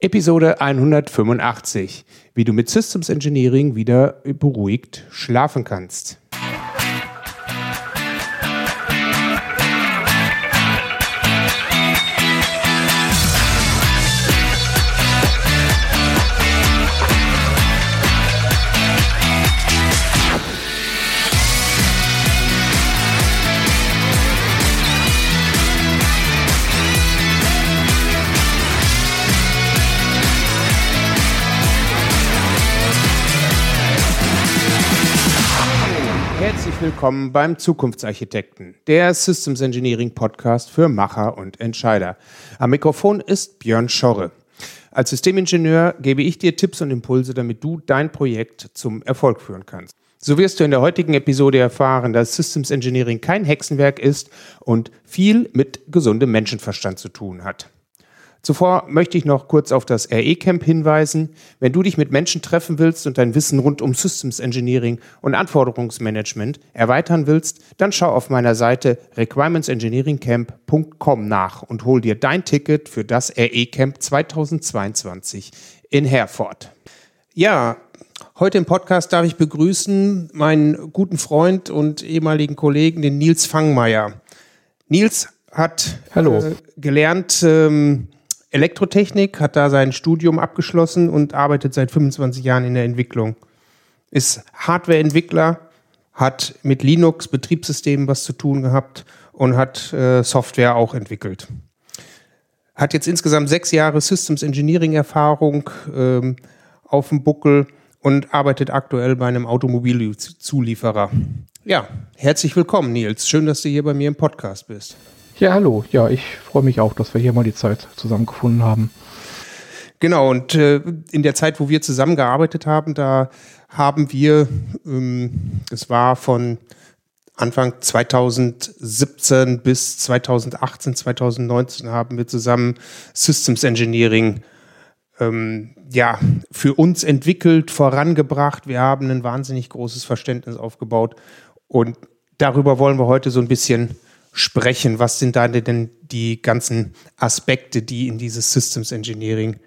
Episode 185. Wie du mit Systems Engineering wieder beruhigt schlafen kannst. Willkommen beim Zukunftsarchitekten, der Systems Engineering Podcast für Macher und Entscheider. Am Mikrofon ist Björn Schorre. Als Systemingenieur gebe ich dir Tipps und Impulse, damit du dein Projekt zum Erfolg führen kannst. So wirst du in der heutigen Episode erfahren, dass Systems Engineering kein Hexenwerk ist und viel mit gesundem Menschenverstand zu tun hat. Zuvor möchte ich noch kurz auf das RE-Camp hinweisen. Wenn du dich mit Menschen treffen willst und dein Wissen rund um Systems Engineering und Anforderungsmanagement erweitern willst, dann schau auf meiner Seite requirementsengineeringcamp.com nach und hol dir dein Ticket für das RE-Camp 2022 in Herford. Ja, heute im Podcast darf ich begrüßen meinen guten Freund und ehemaligen Kollegen, den Nils Fangmeier. Nils hat Hallo. Äh, gelernt, ähm, Elektrotechnik, hat da sein Studium abgeschlossen und arbeitet seit 25 Jahren in der Entwicklung. Ist Hardwareentwickler, hat mit Linux Betriebssystemen was zu tun gehabt und hat äh, Software auch entwickelt. Hat jetzt insgesamt sechs Jahre Systems Engineering Erfahrung ähm, auf dem Buckel und arbeitet aktuell bei einem Automobilzulieferer. Ja, herzlich willkommen, Nils. Schön, dass du hier bei mir im Podcast bist. Ja, hallo. Ja, ich freue mich auch, dass wir hier mal die Zeit zusammengefunden haben. Genau, und äh, in der Zeit, wo wir zusammengearbeitet haben, da haben wir, ähm, es war von Anfang 2017 bis 2018, 2019 haben wir zusammen Systems Engineering ähm, ja, für uns entwickelt, vorangebracht. Wir haben ein wahnsinnig großes Verständnis aufgebaut und darüber wollen wir heute so ein bisschen sprechen? Was sind da denn die ganzen Aspekte, die in dieses Systems Engineering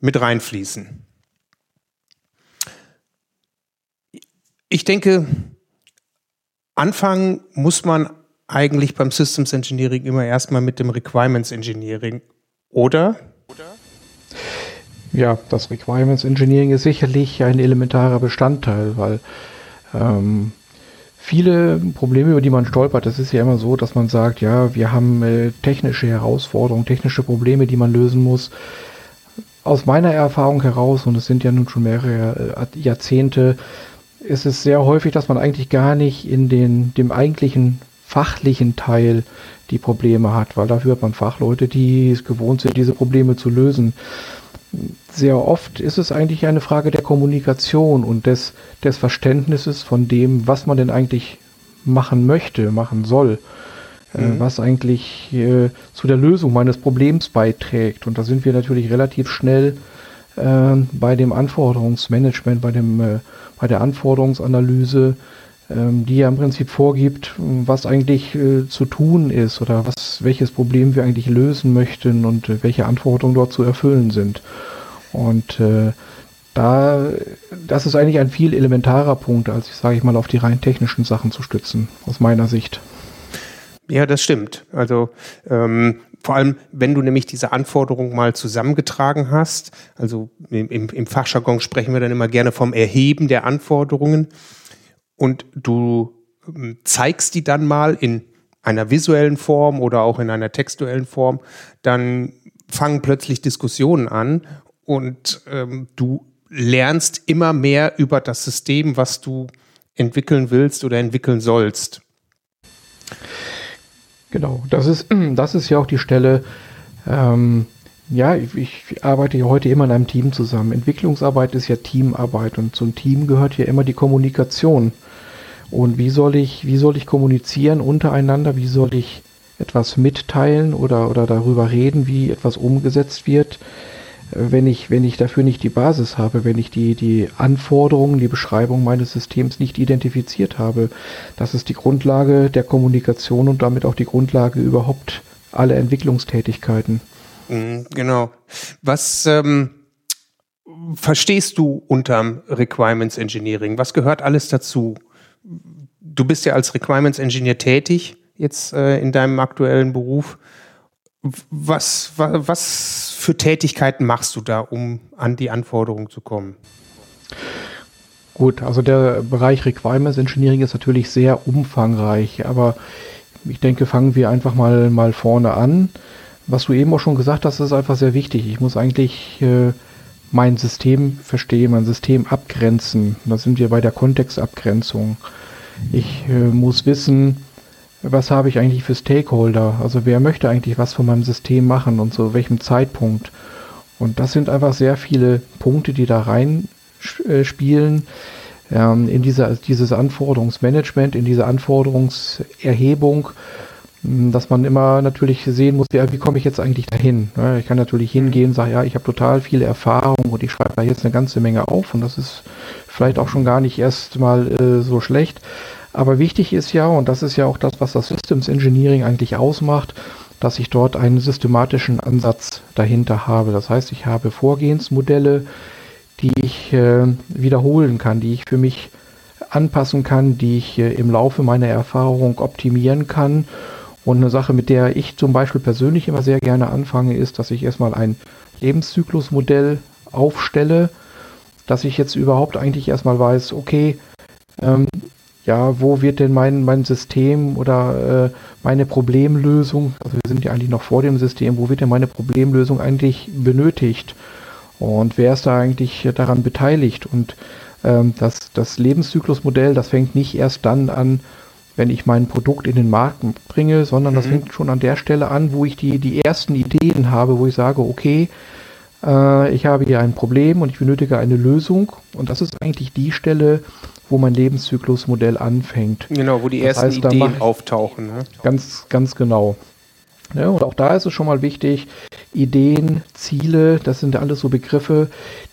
mit reinfließen? Ich denke, anfangen muss man eigentlich beim Systems Engineering immer erstmal mit dem Requirements Engineering, oder? Ja, das Requirements Engineering ist sicherlich ein elementarer Bestandteil, weil ähm, viele Probleme, über die man stolpert. Das ist ja immer so, dass man sagt, ja, wir haben äh, technische Herausforderungen, technische Probleme, die man lösen muss. Aus meiner Erfahrung heraus, und es sind ja nun schon mehrere äh, Jahrzehnte, ist es sehr häufig, dass man eigentlich gar nicht in den, dem eigentlichen fachlichen Teil die Probleme hat, weil dafür hat man Fachleute, die es gewohnt sind, diese Probleme zu lösen sehr oft ist es eigentlich eine Frage der Kommunikation und des, des Verständnisses von dem, was man denn eigentlich machen möchte, machen soll, äh, mhm. äh, was eigentlich äh, zu der Lösung meines Problems beiträgt. Und da sind wir natürlich relativ schnell äh, bei dem Anforderungsmanagement, bei, dem, äh, bei der Anforderungsanalyse, die ja im Prinzip vorgibt, was eigentlich äh, zu tun ist oder was, welches Problem wir eigentlich lösen möchten und welche Anforderungen dort zu erfüllen sind. Und äh, da, das ist eigentlich ein viel elementarer Punkt, als ich sage ich mal, auf die rein technischen Sachen zu stützen, aus meiner Sicht. Ja, das stimmt. Also ähm, vor allem, wenn du nämlich diese Anforderungen mal zusammengetragen hast, also im, im Fachjargon sprechen wir dann immer gerne vom Erheben der Anforderungen und du ähm, zeigst die dann mal in einer visuellen Form oder auch in einer textuellen Form, dann fangen plötzlich Diskussionen an und ähm, du lernst immer mehr über das System, was du entwickeln willst oder entwickeln sollst. Genau, das ist, das ist ja auch die Stelle, ähm, ja, ich, ich, arbeite ja heute immer in einem Team zusammen. Entwicklungsarbeit ist ja Teamarbeit und zum Team gehört ja immer die Kommunikation. Und wie soll ich, wie soll ich kommunizieren untereinander? Wie soll ich etwas mitteilen oder, oder darüber reden, wie etwas umgesetzt wird? wenn ich, wenn ich dafür nicht die Basis habe, wenn ich die, die Anforderungen, die Beschreibung meines Systems nicht identifiziert habe. Das ist die Grundlage der Kommunikation und damit auch die Grundlage überhaupt aller Entwicklungstätigkeiten. Mhm, genau. Was, ähm, verstehst du unterm Requirements Engineering? Was gehört alles dazu? Du bist ja als Requirements Engineer tätig jetzt äh, in deinem aktuellen Beruf. Was, was, was für Tätigkeiten machst du da, um an die Anforderungen zu kommen? Gut, also der Bereich Requirements Engineering ist natürlich sehr umfangreich, aber ich denke, fangen wir einfach mal, mal vorne an. Was du eben auch schon gesagt hast, ist einfach sehr wichtig. Ich muss eigentlich äh, mein System verstehen, mein System abgrenzen. Da sind wir bei der Kontextabgrenzung. Ich äh, muss wissen, was habe ich eigentlich für Stakeholder? Also wer möchte eigentlich was von meinem System machen und zu welchem Zeitpunkt? Und das sind einfach sehr viele Punkte, die da rein äh, ähm, in diese, dieses Anforderungsmanagement, in diese Anforderungserhebung, dass man immer natürlich sehen muss, ja, wie komme ich jetzt eigentlich dahin? Ich kann natürlich hingehen und sagen, ja, ich habe total viele Erfahrungen und ich schreibe da jetzt eine ganze Menge auf und das ist vielleicht auch schon gar nicht erst mal äh, so schlecht. Aber wichtig ist ja, und das ist ja auch das, was das Systems Engineering eigentlich ausmacht, dass ich dort einen systematischen Ansatz dahinter habe. Das heißt, ich habe Vorgehensmodelle, die ich äh, wiederholen kann, die ich für mich anpassen kann, die ich äh, im Laufe meiner Erfahrung optimieren kann. Und eine Sache, mit der ich zum Beispiel persönlich immer sehr gerne anfange, ist, dass ich erstmal ein Lebenszyklusmodell aufstelle, dass ich jetzt überhaupt eigentlich erstmal weiß, okay, ähm, ja, wo wird denn mein, mein System oder äh, meine Problemlösung, also wir sind ja eigentlich noch vor dem System, wo wird denn meine Problemlösung eigentlich benötigt? Und wer ist da eigentlich daran beteiligt? Und ähm, das, das Lebenszyklusmodell, das fängt nicht erst dann an, wenn ich mein Produkt in den Markt bringe, sondern mhm. das fängt schon an der Stelle an, wo ich die, die ersten Ideen habe, wo ich sage, okay, äh, ich habe hier ein Problem und ich benötige eine Lösung. Und das ist eigentlich die Stelle, wo mein Lebenszyklusmodell anfängt. Genau, wo die das ersten heißt, Ideen auftauchen. Ne? Ganz, ganz genau. Ja, und auch da ist es schon mal wichtig, Ideen, Ziele, das sind alles so Begriffe,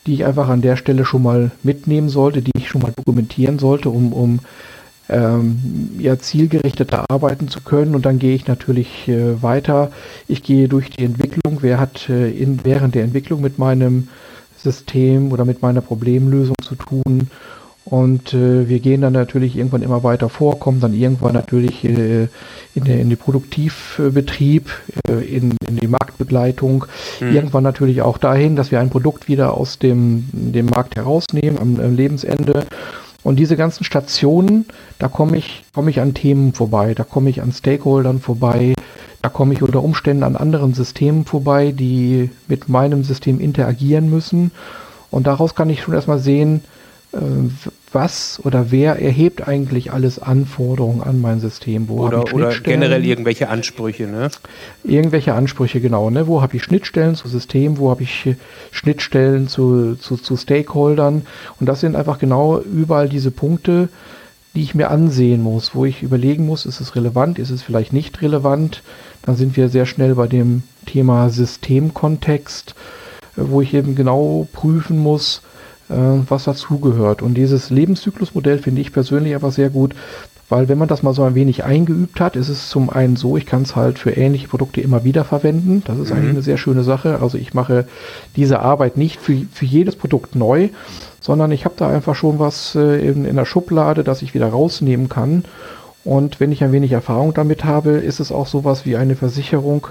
die ich einfach an der Stelle schon mal mitnehmen sollte, die ich schon mal dokumentieren sollte, um, um ähm, ja, zielgerichteter arbeiten zu können. Und dann gehe ich natürlich äh, weiter. Ich gehe durch die Entwicklung. Wer hat äh, in, während der Entwicklung mit meinem System oder mit meiner Problemlösung zu tun? Und äh, wir gehen dann natürlich irgendwann immer weiter vor, kommen dann irgendwann natürlich äh, in, der, in den Produktivbetrieb, äh, in, in die Marktbegleitung, mhm. irgendwann natürlich auch dahin, dass wir ein Produkt wieder aus dem, dem Markt herausnehmen am, am Lebensende. Und diese ganzen Stationen, da komme ich, komme ich an Themen vorbei, da komme ich an Stakeholdern vorbei, da komme ich unter Umständen an anderen Systemen vorbei, die mit meinem System interagieren müssen. Und daraus kann ich schon erstmal sehen, was oder wer erhebt eigentlich alles Anforderungen an mein System? Wo oder, oder generell irgendwelche Ansprüche, ne? Irgendwelche Ansprüche, genau. Ne? Wo habe ich Schnittstellen zu Systemen? Wo habe ich äh, Schnittstellen zu, zu, zu Stakeholdern? Und das sind einfach genau überall diese Punkte, die ich mir ansehen muss, wo ich überlegen muss, ist es relevant, ist es vielleicht nicht relevant. Dann sind wir sehr schnell bei dem Thema Systemkontext, äh, wo ich eben genau prüfen muss, äh, was dazugehört. Und dieses Lebenszyklusmodell finde ich persönlich einfach sehr gut, weil wenn man das mal so ein wenig eingeübt hat, ist es zum einen so, ich kann es halt für ähnliche Produkte immer wieder verwenden. Das ist mhm. eigentlich eine sehr schöne Sache. Also ich mache diese Arbeit nicht für, für jedes Produkt neu, sondern ich habe da einfach schon was äh, in, in der Schublade, das ich wieder rausnehmen kann. Und wenn ich ein wenig Erfahrung damit habe, ist es auch sowas wie eine Versicherung,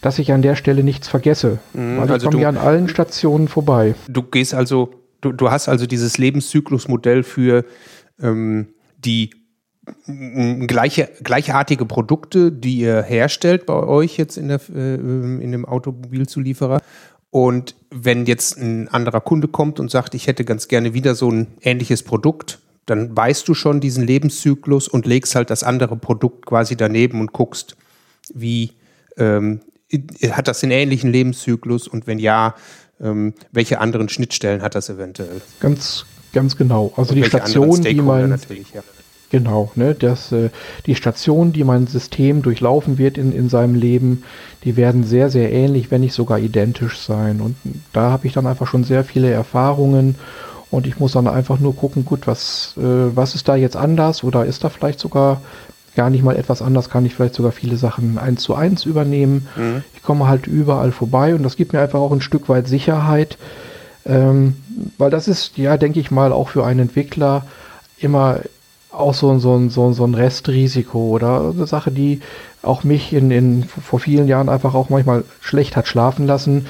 dass ich an der Stelle nichts vergesse. Mhm, weil ich also komme ja an allen Stationen vorbei. Du gehst also du, du hast also dieses Lebenszyklusmodell für ähm, die gleiche, gleichartige Produkte, die ihr herstellt bei euch jetzt in, der, äh, in dem Automobilzulieferer. Und wenn jetzt ein anderer Kunde kommt und sagt, ich hätte ganz gerne wieder so ein ähnliches Produkt, dann weißt du schon diesen Lebenszyklus und legst halt das andere Produkt quasi daneben und guckst, wie ähm, hat das den ähnlichen Lebenszyklus und wenn ja, ähm, welche anderen Schnittstellen hat das eventuell? Ganz, ganz genau. Also Und die Station, die man ja. Genau, ne, das, äh, die Station, die mein System durchlaufen wird in, in seinem Leben, die werden sehr, sehr ähnlich, wenn nicht sogar identisch sein. Und da habe ich dann einfach schon sehr viele Erfahrungen und ich muss dann einfach nur gucken, gut, was, äh, was ist da jetzt anders oder ist da vielleicht sogar gar nicht mal etwas anders, kann ich vielleicht sogar viele Sachen eins zu eins übernehmen. Mhm. Ich komme halt überall vorbei und das gibt mir einfach auch ein Stück weit Sicherheit, Ähm, weil das ist, ja, denke ich mal, auch für einen Entwickler immer auch so, so, so, so ein Restrisiko oder eine Sache, die auch mich in, in, vor vielen Jahren einfach auch manchmal schlecht hat schlafen lassen.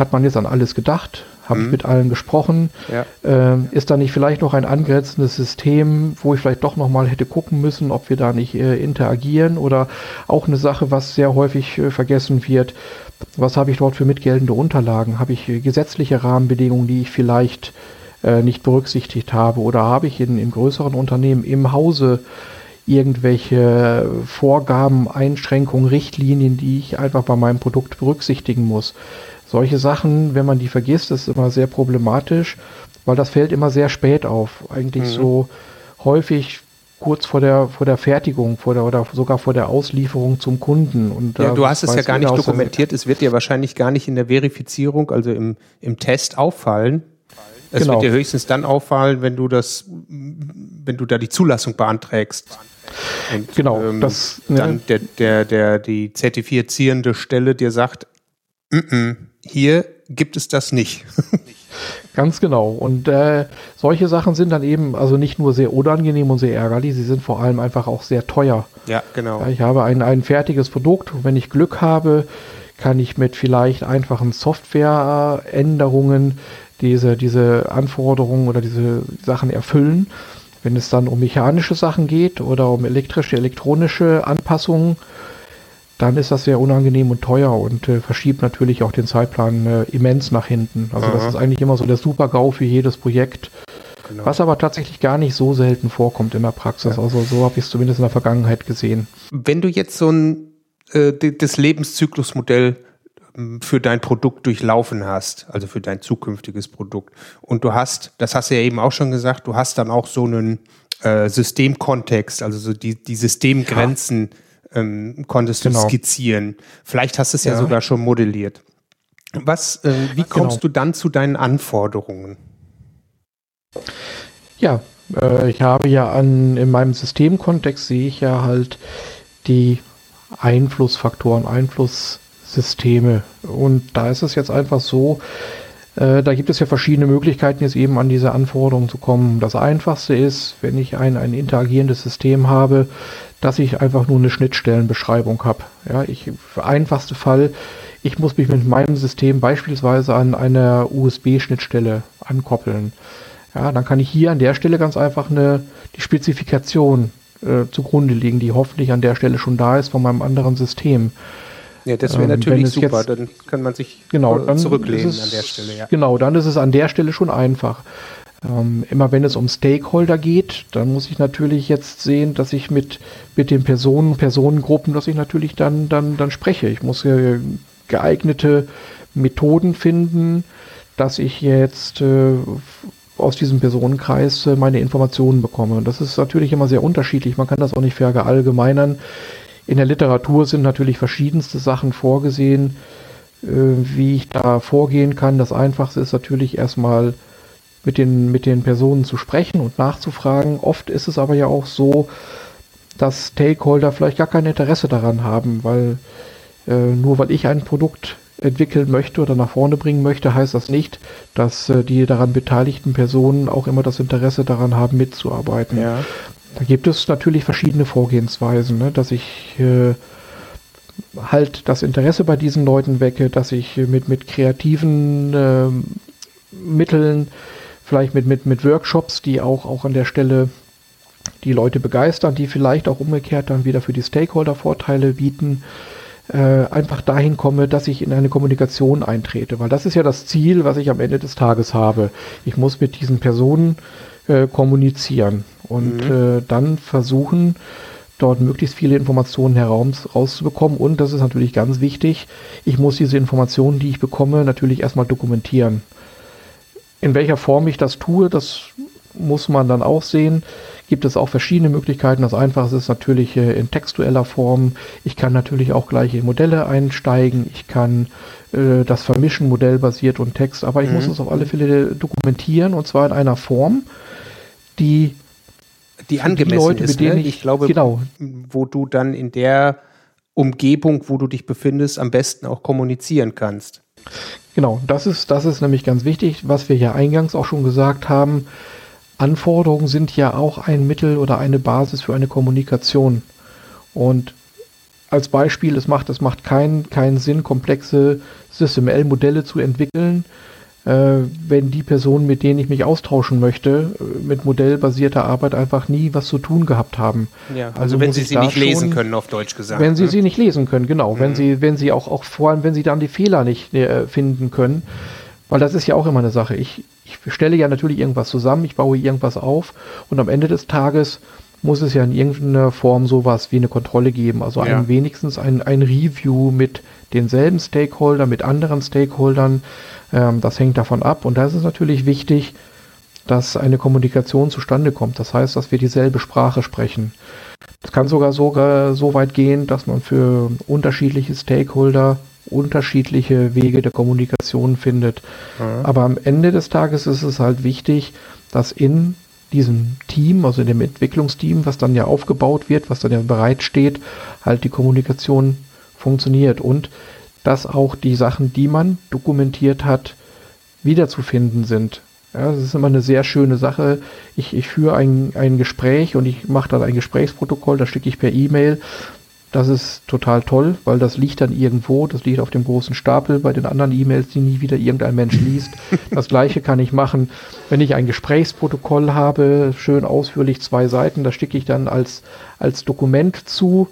Hat man jetzt an alles gedacht? Habe mhm. ich mit allen gesprochen? Ja. Ähm, ist da nicht vielleicht noch ein angrenzendes System, wo ich vielleicht doch nochmal hätte gucken müssen, ob wir da nicht äh, interagieren? Oder auch eine Sache, was sehr häufig äh, vergessen wird, was habe ich dort für mitgeltende Unterlagen? Habe ich äh, gesetzliche Rahmenbedingungen, die ich vielleicht äh, nicht berücksichtigt habe? Oder habe ich in, in größeren Unternehmen im Hause irgendwelche Vorgaben, Einschränkungen, Richtlinien, die ich einfach bei meinem Produkt berücksichtigen muss? Solche Sachen, wenn man die vergisst, ist immer sehr problematisch, weil das fällt immer sehr spät auf. Eigentlich mhm. so häufig kurz vor der, vor der Fertigung vor der, oder sogar vor der Auslieferung zum Kunden. Und ja, du hast es ja gar nicht dokumentiert. Es wird dir wahrscheinlich gar nicht in der Verifizierung, also im, im Test auffallen. Es genau. wird dir höchstens dann auffallen, wenn du das, wenn du da die Zulassung beantragst. Und, genau. Ähm, das, ne? dann der, der, der, die zertifizierende Stelle dir sagt, mm -mm, hier gibt es das nicht. Ganz genau. Und äh, solche Sachen sind dann eben also nicht nur sehr unangenehm und sehr ärgerlich, sie sind vor allem einfach auch sehr teuer. Ja, genau. Ich habe ein, ein fertiges Produkt und wenn ich Glück habe, kann ich mit vielleicht einfachen Softwareänderungen diese, diese Anforderungen oder diese Sachen erfüllen. Wenn es dann um mechanische Sachen geht oder um elektrische, elektronische Anpassungen, dann ist das sehr unangenehm und teuer und äh, verschiebt natürlich auch den Zeitplan äh, immens nach hinten. Also Aha. das ist eigentlich immer so der Super-GAU für jedes Projekt. Genau. Was aber tatsächlich gar nicht so selten vorkommt in der Praxis. Ja. Also so habe ich es zumindest in der Vergangenheit gesehen. Wenn du jetzt so ein äh, das Lebenszyklusmodell ähm, für dein Produkt durchlaufen hast, also für dein zukünftiges Produkt, und du hast, das hast du ja eben auch schon gesagt, du hast dann auch so einen äh, Systemkontext, also so die, die Systemgrenzen. Ja ähm, konntest genau. du skizzieren. Vielleicht hast du es ja. ja, sogar schon modelliert. Was, äh, wie kommst genau. du dann zu deinen Anforderungen? Ja, äh, ich habe ja an, in meinem Systemkontext sehe ich ja halt die Einflussfaktoren, Einflusssysteme. Und da ist es jetzt einfach so, äh, da gibt es ja verschiedene Möglichkeiten, jetzt eben an diese Anforderungen zu kommen. Das einfachste ist, wenn ich ein, ein interagierendes System habe, dass ich einfach nur eine Schnittstellenbeschreibung habe. Ja, ich, einfachste Fall, ich muss mich mit meinem System beispielsweise an einer USB-Schnittstelle ankoppeln. Ja, dann kann ich hier an der Stelle ganz einfach eine, die Spezifikation äh, zugrunde legen, die hoffentlich an der Stelle schon da ist von meinem anderen System. Ja, das wäre ähm, natürlich super, jetzt, dann kann man sich genau, dann zurücklehnen es, an der Stelle. Ja. Genau, dann ist es an der Stelle schon einfach. Ähm, immer wenn es um Stakeholder geht, dann muss ich natürlich jetzt sehen, dass ich mit, mit den Personen, Personengruppen, dass ich natürlich dann, dann, dann spreche. Ich muss äh, geeignete Methoden finden, dass ich jetzt äh, aus diesem Personenkreis äh, meine Informationen bekomme. Und das ist natürlich immer sehr unterschiedlich. Man kann das auch nicht verallgemeinern. In der Literatur sind natürlich verschiedenste Sachen vorgesehen, äh, wie ich da vorgehen kann. Das Einfachste ist natürlich erstmal mit den, mit den Personen zu sprechen und nachzufragen. Oft ist es aber ja auch so, dass Stakeholder vielleicht gar kein Interesse daran haben, weil äh, nur weil ich ein Produkt entwickeln möchte oder nach vorne bringen möchte, heißt das nicht, dass äh, die daran beteiligten Personen auch immer das Interesse daran haben, mitzuarbeiten. Ja. Da gibt es natürlich verschiedene Vorgehensweisen, ne? dass ich äh, halt das Interesse bei diesen Leuten wecke, dass ich mit, mit kreativen äh, Mitteln vielleicht mit, mit, mit Workshops, die auch, auch an der Stelle die Leute begeistern, die vielleicht auch umgekehrt dann wieder für die Stakeholder Vorteile bieten, äh, einfach dahin komme, dass ich in eine Kommunikation eintrete. Weil das ist ja das Ziel, was ich am Ende des Tages habe. Ich muss mit diesen Personen äh, kommunizieren und mhm. äh, dann versuchen, dort möglichst viele Informationen herauszubekommen. Und das ist natürlich ganz wichtig, ich muss diese Informationen, die ich bekomme, natürlich erstmal dokumentieren. In welcher Form ich das tue, das muss man dann auch sehen. Gibt es auch verschiedene Möglichkeiten. Das Einfachste ist natürlich äh, in textueller Form. Ich kann natürlich auch gleich in Modelle einsteigen. Ich kann äh, das vermischen, modellbasiert und Text. Aber ich mhm. muss es auf alle Fälle dokumentieren und zwar in einer Form, die die angemessen die Leute, ist. Ne? Ich, ich glaube, genau. wo du dann in der Umgebung, wo du dich befindest, am besten auch kommunizieren kannst. Genau, das ist, das ist nämlich ganz wichtig, was wir ja eingangs auch schon gesagt haben. Anforderungen sind ja auch ein Mittel oder eine Basis für eine Kommunikation. Und als Beispiel, es macht, es macht keinen keinen Sinn, komplexe SysML-Modelle zu entwickeln, wenn die Personen, mit denen ich mich austauschen möchte, äh, mit modellbasierter Arbeit einfach nie was zu tun gehabt haben. Ja, also, also wenn sie sie nicht lesen können, auf Deutsch gesagt. Wenn sie ne? sie nicht lesen können, genau. Mhm. Wenn sie, wenn sie auch, auch vor allem, wenn sie dann die Fehler nicht äh, finden können. Weil das ist ja auch immer eine Sache. Ich, ich stelle ja natürlich irgendwas zusammen, ich baue irgendwas auf und am Ende des Tages muss es ja in irgendeiner Form sowas wie eine Kontrolle geben. Also ja. ein, wenigstens ein, ein Review mit denselben Stakeholdern, mit anderen Stakeholdern. Ähm, das hängt davon ab. Und da ist es natürlich wichtig, dass eine Kommunikation zustande kommt. Das heißt, dass wir dieselbe Sprache sprechen. Es kann sogar sogar so weit gehen, dass man für unterschiedliche Stakeholder unterschiedliche Wege der Kommunikation findet. Mhm. Aber am Ende des Tages ist es halt wichtig, dass in diesem Team, also dem Entwicklungsteam, was dann ja aufgebaut wird, was dann ja bereitsteht, halt die Kommunikation funktioniert und dass auch die Sachen, die man dokumentiert hat, wiederzufinden sind. Ja, das ist immer eine sehr schöne Sache. Ich, ich führe ein, ein Gespräch und ich mache dann ein Gesprächsprotokoll, das schicke ich per E-Mail das ist total toll, weil das liegt dann irgendwo, das liegt auf dem großen Stapel bei den anderen E-Mails, die nie wieder irgendein Mensch liest. Das gleiche kann ich machen, wenn ich ein Gesprächsprotokoll habe, schön ausführlich zwei Seiten, das schicke ich dann als, als Dokument zu.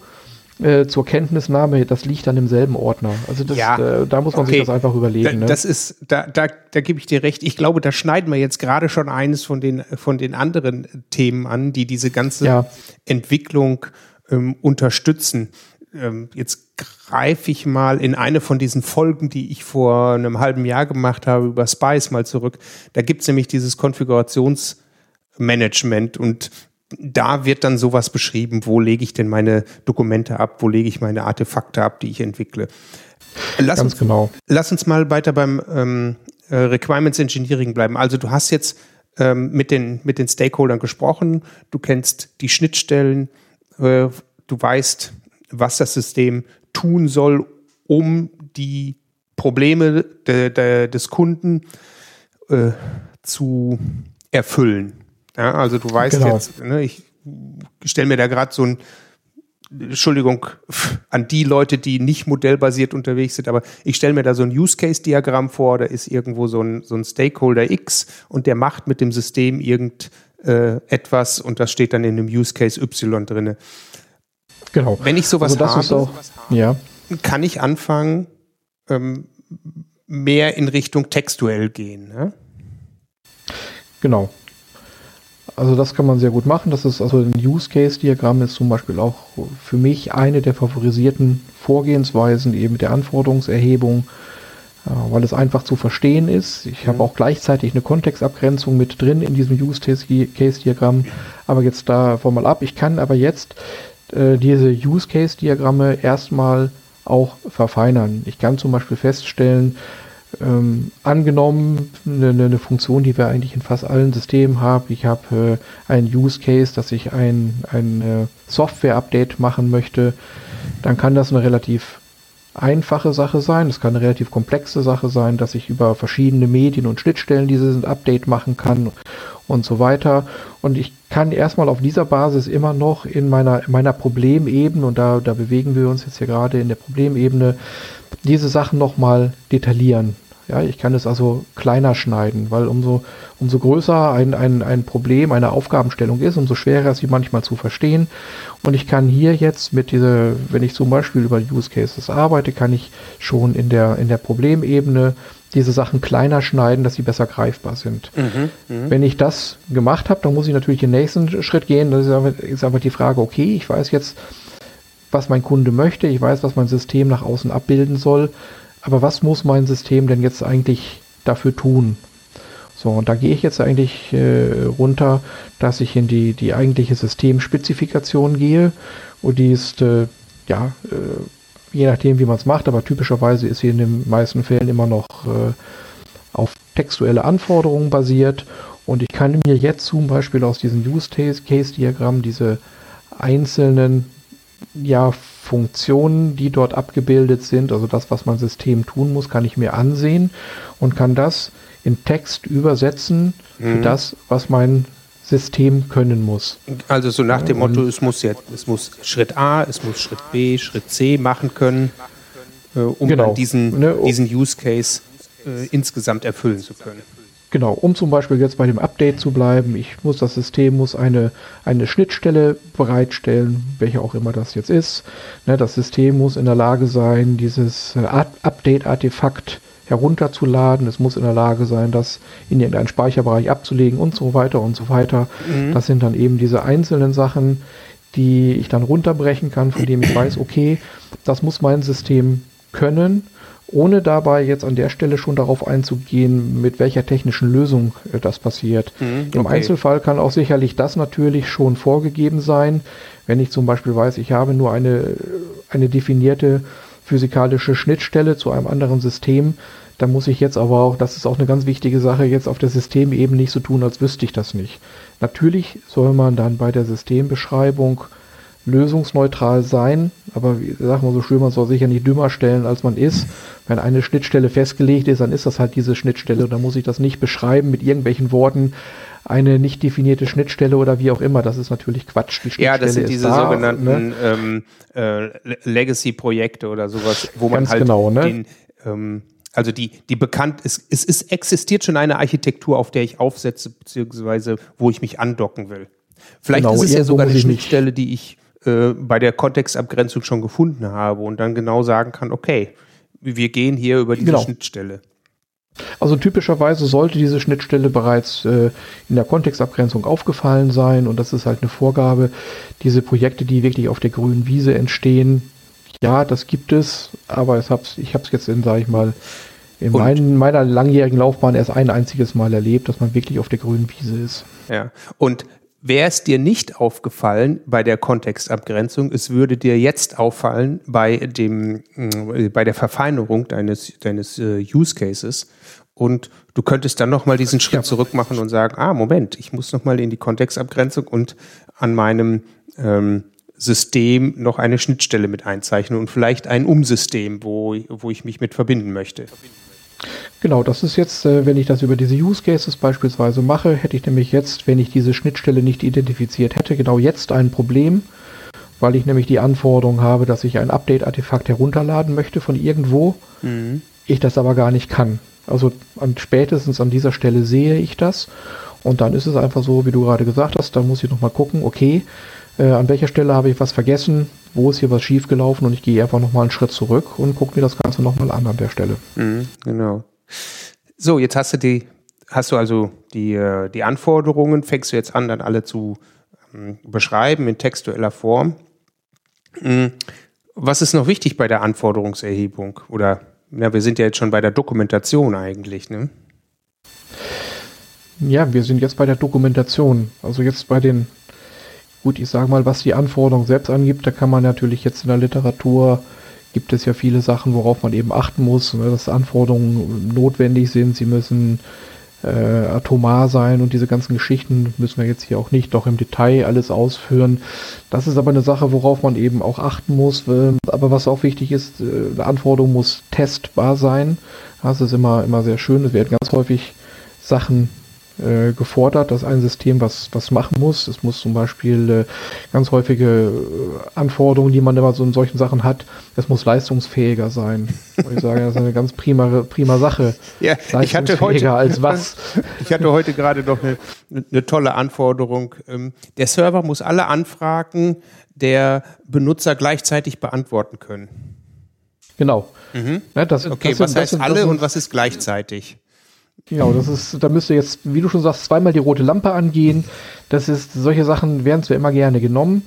Äh, zur Kenntnisnahme, das liegt dann im selben Ordner. Also das, ja, äh, da muss man okay. sich das einfach überlegen. Da, ne? Das ist, da, da, da gebe ich dir recht. Ich glaube, da schneiden wir jetzt gerade schon eines von den, von den anderen Themen an, die diese ganze ja. Entwicklung ähm, unterstützen. Ähm, jetzt greife ich mal in eine von diesen Folgen, die ich vor einem halben Jahr gemacht habe, über Spice mal zurück. Da gibt es nämlich dieses Konfigurationsmanagement und da wird dann sowas beschrieben, wo lege ich denn meine Dokumente ab, wo lege ich meine Artefakte ab, die ich entwickle. Lass Ganz uns, genau. Lass uns mal weiter beim ähm, äh, Requirements Engineering bleiben. Also du hast jetzt ähm, mit, den, mit den Stakeholdern gesprochen, du kennst die Schnittstellen, äh, du weißt, was das System tun soll, um die Probleme de, de, des Kunden äh, zu erfüllen. Ja, also du weißt genau. jetzt, ne, ich stelle mir da gerade so ein Entschuldigung an die Leute, die nicht modellbasiert unterwegs sind, aber ich stelle mir da so ein Use-Case-Diagramm vor, da ist irgendwo so ein, so ein Stakeholder X und der macht mit dem System irgendetwas äh, und das steht dann in einem Use-Case Y drinne. Genau. Wenn ich sowas also habe, auch, ja. kann ich anfangen, ähm, mehr in Richtung textuell gehen. Ne? Genau. Also das kann man sehr gut machen. Das ist also ein Use Case Diagramm ist zum Beispiel auch für mich eine der favorisierten Vorgehensweisen eben mit der Anforderungserhebung, weil es einfach zu verstehen ist. Ich habe auch gleichzeitig eine Kontextabgrenzung mit drin in diesem Use Case Diagramm. Aber jetzt davon mal ab. Ich kann aber jetzt äh, diese Use Case Diagramme erstmal auch verfeinern. Ich kann zum Beispiel feststellen, ähm, angenommen, eine, eine, Funktion, die wir eigentlich in fast allen Systemen haben. Ich habe äh, einen Use Case, dass ich ein, ein äh, Software-Update machen möchte. Dann kann das eine relativ einfache Sache sein. Es kann eine relativ komplexe Sache sein, dass ich über verschiedene Medien und Schnittstellen dieses Update machen kann und so weiter. Und ich kann erstmal auf dieser Basis immer noch in meiner, in meiner Problemebene, und da, da bewegen wir uns jetzt hier gerade in der Problemebene, diese Sachen nochmal detaillieren. Ja, ich kann es also kleiner schneiden, weil umso, umso größer ein, ein, ein Problem, eine Aufgabenstellung ist, umso schwerer ist sie manchmal zu verstehen. Und ich kann hier jetzt mit dieser, wenn ich zum Beispiel über Use Cases arbeite, kann ich schon in der, in der Problemebene diese Sachen kleiner schneiden, dass sie besser greifbar sind. Mhm, mh. Wenn ich das gemacht habe, dann muss ich natürlich den nächsten Schritt gehen. Das ist aber, ist aber die Frage, okay, ich weiß jetzt, was mein Kunde möchte, ich weiß, was mein System nach außen abbilden soll, aber was muss mein System denn jetzt eigentlich dafür tun? So, und da gehe ich jetzt eigentlich äh, runter, dass ich in die, die eigentliche Systemspezifikation gehe und die ist, äh, ja, äh, je nachdem, wie man es macht, aber typischerweise ist sie in den meisten Fällen immer noch äh, auf textuelle Anforderungen basiert. Und ich kann mir jetzt zum Beispiel aus diesem Use Case Diagramm diese einzelnen ja, Funktionen, die dort abgebildet sind, also das, was mein System tun muss, kann ich mir ansehen und kann das in Text übersetzen mhm. für das, was mein System können muss. Also so nach dem Motto, es muss jetzt, es muss Schritt A, es muss Schritt B, Schritt C machen können, äh, um genau. dann diesen, ne, diesen Use Case äh, insgesamt erfüllen zu können. Genau, um zum Beispiel jetzt bei dem Update zu bleiben, ich muss das System muss eine, eine Schnittstelle bereitstellen, welche auch immer das jetzt ist. Ne, das System muss in der Lage sein, dieses äh, Update-Artefakt herunterzuladen. Es muss in der Lage sein, das in irgendeinen Speicherbereich abzulegen und so weiter und so weiter. Mhm. Das sind dann eben diese einzelnen Sachen, die ich dann runterbrechen kann, von dem ich weiß, okay, das muss mein System können ohne dabei jetzt an der Stelle schon darauf einzugehen, mit welcher technischen Lösung äh, das passiert. Mhm, okay. Im Einzelfall kann auch sicherlich das natürlich schon vorgegeben sein, wenn ich zum Beispiel weiß, ich habe nur eine, eine definierte physikalische Schnittstelle zu einem anderen System, dann muss ich jetzt aber auch, das ist auch eine ganz wichtige Sache, jetzt auf der Systemebene nicht so tun, als wüsste ich das nicht. Natürlich soll man dann bei der Systembeschreibung lösungsneutral sein, aber wie sagt man so schön, man soll sich ja nicht dümmer stellen, als man ist. Wenn eine Schnittstelle festgelegt ist, dann ist das halt diese Schnittstelle und dann muss ich das nicht beschreiben mit irgendwelchen Worten, eine nicht definierte Schnittstelle oder wie auch immer. Das ist natürlich Quatsch. Die ja, das sind diese da, sogenannten ne? ähm, äh, Legacy-Projekte oder sowas, wo man Ganz halt genau, ne? den ähm, also die, die bekannt ist, es ist, existiert schon eine Architektur, auf der ich aufsetze, beziehungsweise wo ich mich andocken will. Vielleicht genau, ist es ja sogar eine Schnittstelle, die ich äh, bei der Kontextabgrenzung schon gefunden habe und dann genau sagen kann, okay, wir gehen hier über diese genau. Schnittstelle. Also typischerweise sollte diese Schnittstelle bereits äh, in der Kontextabgrenzung aufgefallen sein und das ist halt eine Vorgabe. Diese Projekte, die wirklich auf der grünen Wiese entstehen, ja, das gibt es, aber ich habe es ich hab's jetzt in, sage ich mal, in mein, meiner langjährigen Laufbahn erst ein einziges Mal erlebt, dass man wirklich auf der grünen Wiese ist. Ja, und Wäre es dir nicht aufgefallen bei der Kontextabgrenzung, es würde dir jetzt auffallen bei, dem, äh, bei der Verfeinerung deines, deines äh, Use Cases und du könntest dann nochmal diesen Schritt zurück machen und sagen, ah, Moment, ich muss nochmal in die Kontextabgrenzung und an meinem ähm, System noch eine Schnittstelle mit einzeichnen und vielleicht ein Umsystem, wo, wo ich mich mit verbinden möchte. Genau, das ist jetzt, äh, wenn ich das über diese Use Cases beispielsweise mache, hätte ich nämlich jetzt, wenn ich diese Schnittstelle nicht identifiziert hätte, genau jetzt ein Problem, weil ich nämlich die Anforderung habe, dass ich ein Update-Artefakt herunterladen möchte von irgendwo, mhm. ich das aber gar nicht kann. Also an, spätestens an dieser Stelle sehe ich das und dann ist es einfach so, wie du gerade gesagt hast, da muss ich nochmal gucken, okay, äh, an welcher Stelle habe ich was vergessen, wo ist hier was schiefgelaufen und ich gehe einfach nochmal einen Schritt zurück und gucke mir das Ganze nochmal an an der Stelle. Mhm, genau. So, jetzt hast du die, hast du also die, äh, die Anforderungen, fängst du jetzt an, dann alle zu ähm, beschreiben in textueller Form. Mhm. Was ist noch wichtig bei der Anforderungserhebung? Oder ja, wir sind ja jetzt schon bei der Dokumentation eigentlich, ne? Ja, wir sind jetzt bei der Dokumentation. Also jetzt bei den Gut, ich sage mal, was die Anforderungen selbst angibt, da kann man natürlich jetzt in der Literatur, gibt es ja viele Sachen, worauf man eben achten muss, ne, dass Anforderungen notwendig sind, sie müssen äh, atomar sein und diese ganzen Geschichten müssen wir jetzt hier auch nicht doch im Detail alles ausführen. Das ist aber eine Sache, worauf man eben auch achten muss. Aber was auch wichtig ist, äh, eine Anforderung muss testbar sein. Das ist immer, immer sehr schön. Es werden ganz häufig Sachen äh, gefordert, dass ein System was, was machen muss. Es muss zum Beispiel äh, ganz häufige äh, Anforderungen, die man immer so in solchen Sachen hat, es muss leistungsfähiger sein. Und ich sage, das ist eine ganz prima, prima Sache. Ja, ich hatte heute, als was. Ich hatte heute gerade noch eine, eine tolle Anforderung. Ähm, der Server muss alle Anfragen der Benutzer gleichzeitig beantworten können. Genau. Mhm. Ja, das, okay, das was sind, heißt sind, alle und was ist gleichzeitig? Genau, das ist, da müsste jetzt, wie du schon sagst, zweimal die rote Lampe angehen. Das ist, solche Sachen werden zwar immer gerne genommen,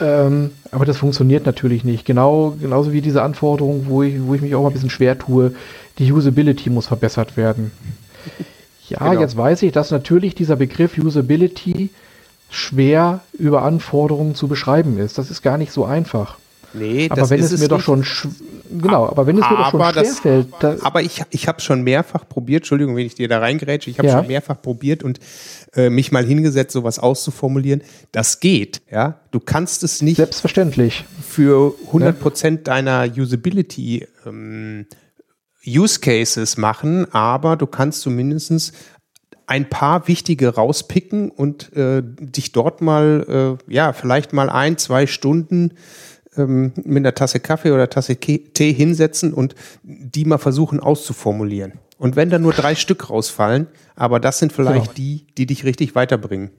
ähm, aber das funktioniert natürlich nicht. Genau, genauso wie diese Anforderung, wo ich, wo ich mich auch mal ein bisschen schwer tue, die Usability muss verbessert werden. Ja, genau. jetzt weiß ich, dass natürlich dieser Begriff Usability schwer über Anforderungen zu beschreiben ist. Das ist gar nicht so einfach. Nee, aber wenn es, mir doch schon genau, aber wenn es mir doch schon schwerfällt. aber ich, ich habe schon mehrfach probiert, Entschuldigung, wenn ich dir da reingrätsche, ich habe ja. schon mehrfach probiert und äh, mich mal hingesetzt, sowas auszuformulieren. Das geht, ja. Du kannst es nicht selbstverständlich für 100 Prozent ja. deiner Usability ähm, Use Cases machen, aber du kannst zumindest ein paar wichtige rauspicken und äh, dich dort mal, äh, ja, vielleicht mal ein, zwei Stunden ähm, mit einer Tasse Kaffee oder Tasse Tee hinsetzen und die mal versuchen auszuformulieren. Und wenn da nur drei Stück rausfallen, aber das sind vielleicht genau. die, die dich richtig weiterbringen.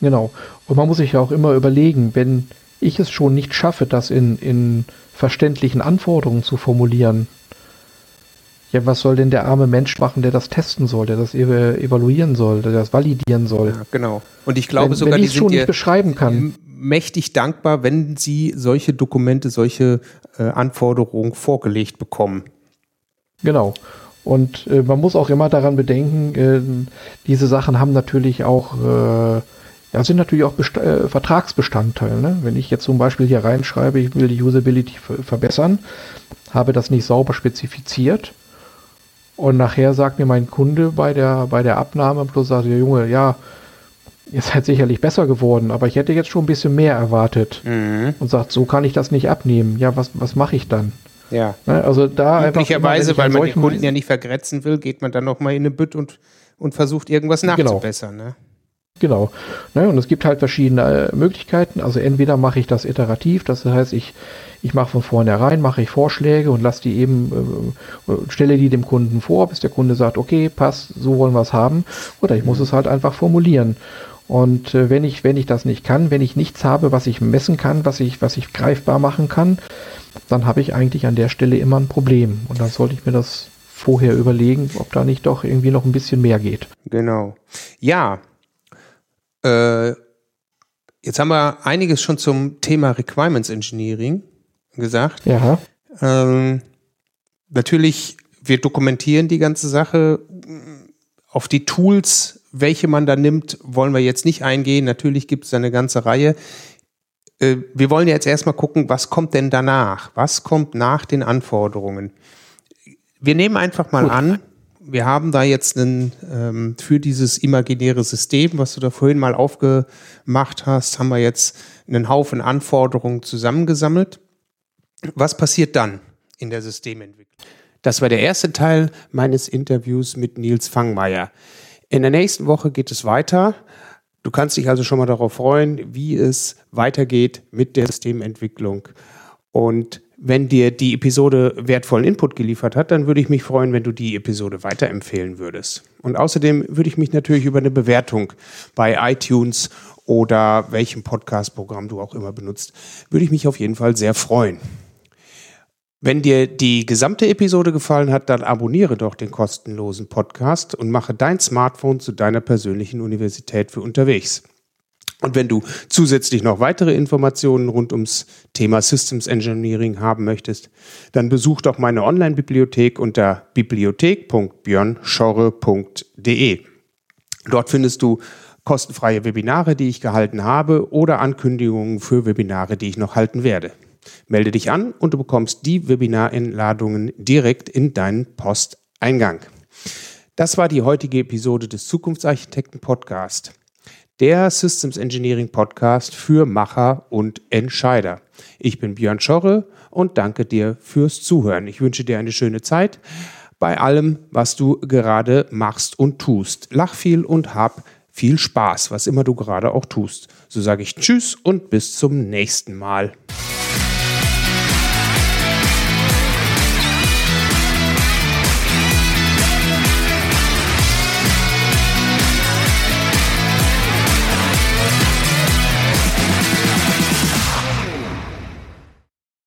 Genau. Und man muss sich ja auch immer überlegen, wenn ich es schon nicht schaffe, das in, in verständlichen Anforderungen zu formulieren, ja, was soll denn der arme Mensch machen, der das testen soll, der das evaluieren soll, der das validieren soll? Ja, genau. Und ich glaube wenn, sogar, wenn die sind schon nicht beschreiben kann. Mächtig dankbar, wenn sie solche Dokumente, solche äh, Anforderungen vorgelegt bekommen. Genau. Und äh, man muss auch immer daran bedenken, äh, diese Sachen haben natürlich auch, äh, ja, sind natürlich auch Best äh, Vertragsbestandteil. Ne? Wenn ich jetzt zum Beispiel hier reinschreibe, ich will die Usability verbessern, habe das nicht sauber spezifiziert, und nachher sagt mir mein Kunde bei der, bei der Abnahme bloß sagt, der Junge, ja, ihr seid sicherlich besser geworden, aber ich hätte jetzt schon ein bisschen mehr erwartet. Mhm. Und sagt, so kann ich das nicht abnehmen. Ja, was, was mache ich dann? Ja. Ne, also da Üblicherweise, weil man den Kunden ja nicht vergrätzen will, geht man dann nochmal in eine Bütt und, und versucht irgendwas genau. nachzubessern. Genau. Ne? Genau. Ne, und es gibt halt verschiedene äh, Möglichkeiten. Also entweder mache ich das iterativ, das heißt, ich, ich mache von vornherein, mache ich Vorschläge und lasse die eben, äh, stelle die dem Kunden vor, bis der Kunde sagt, okay, passt, so wollen wir es haben. Oder ich muss es halt einfach formulieren. Und äh, wenn ich, wenn ich das nicht kann, wenn ich nichts habe, was ich messen kann, was ich, was ich greifbar machen kann, dann habe ich eigentlich an der Stelle immer ein Problem. Und dann sollte ich mir das vorher überlegen, ob da nicht doch irgendwie noch ein bisschen mehr geht. Genau. Ja, äh, jetzt haben wir einiges schon zum Thema Requirements Engineering gesagt. Ja. Ähm, natürlich, wir dokumentieren die ganze Sache. Auf die Tools, welche man da nimmt, wollen wir jetzt nicht eingehen. Natürlich gibt es eine ganze Reihe. Äh, wir wollen jetzt erstmal gucken, was kommt denn danach? Was kommt nach den Anforderungen? Wir nehmen einfach mal Gut. an, wir haben da jetzt einen, ähm, für dieses imaginäre System, was du da vorhin mal aufgemacht hast, haben wir jetzt einen Haufen Anforderungen zusammengesammelt. Was passiert dann in der Systementwicklung? Das war der erste Teil meines Interviews mit Nils Fangmeier. In der nächsten Woche geht es weiter. Du kannst dich also schon mal darauf freuen, wie es weitergeht mit der Systementwicklung. Und wenn dir die Episode wertvollen Input geliefert hat, dann würde ich mich freuen, wenn du die Episode weiterempfehlen würdest. Und außerdem würde ich mich natürlich über eine Bewertung bei iTunes oder welchem Podcast-Programm du auch immer benutzt, würde ich mich auf jeden Fall sehr freuen. Wenn dir die gesamte Episode gefallen hat, dann abonniere doch den kostenlosen Podcast und mache dein Smartphone zu deiner persönlichen Universität für unterwegs. Und wenn du zusätzlich noch weitere Informationen rund ums Thema Systems Engineering haben möchtest, dann besuch doch meine Online-Bibliothek unter bibliothek.björnschorre.de. Dort findest du kostenfreie Webinare, die ich gehalten habe oder Ankündigungen für Webinare, die ich noch halten werde. Melde dich an und du bekommst die Webinareinladungen direkt in deinen Posteingang. Das war die heutige Episode des Zukunftsarchitekten Podcast der Systems Engineering Podcast für Macher und Entscheider. Ich bin Björn Schorre und danke dir fürs Zuhören. Ich wünsche dir eine schöne Zeit bei allem, was du gerade machst und tust. Lach viel und hab viel Spaß, was immer du gerade auch tust. So sage ich Tschüss und bis zum nächsten Mal.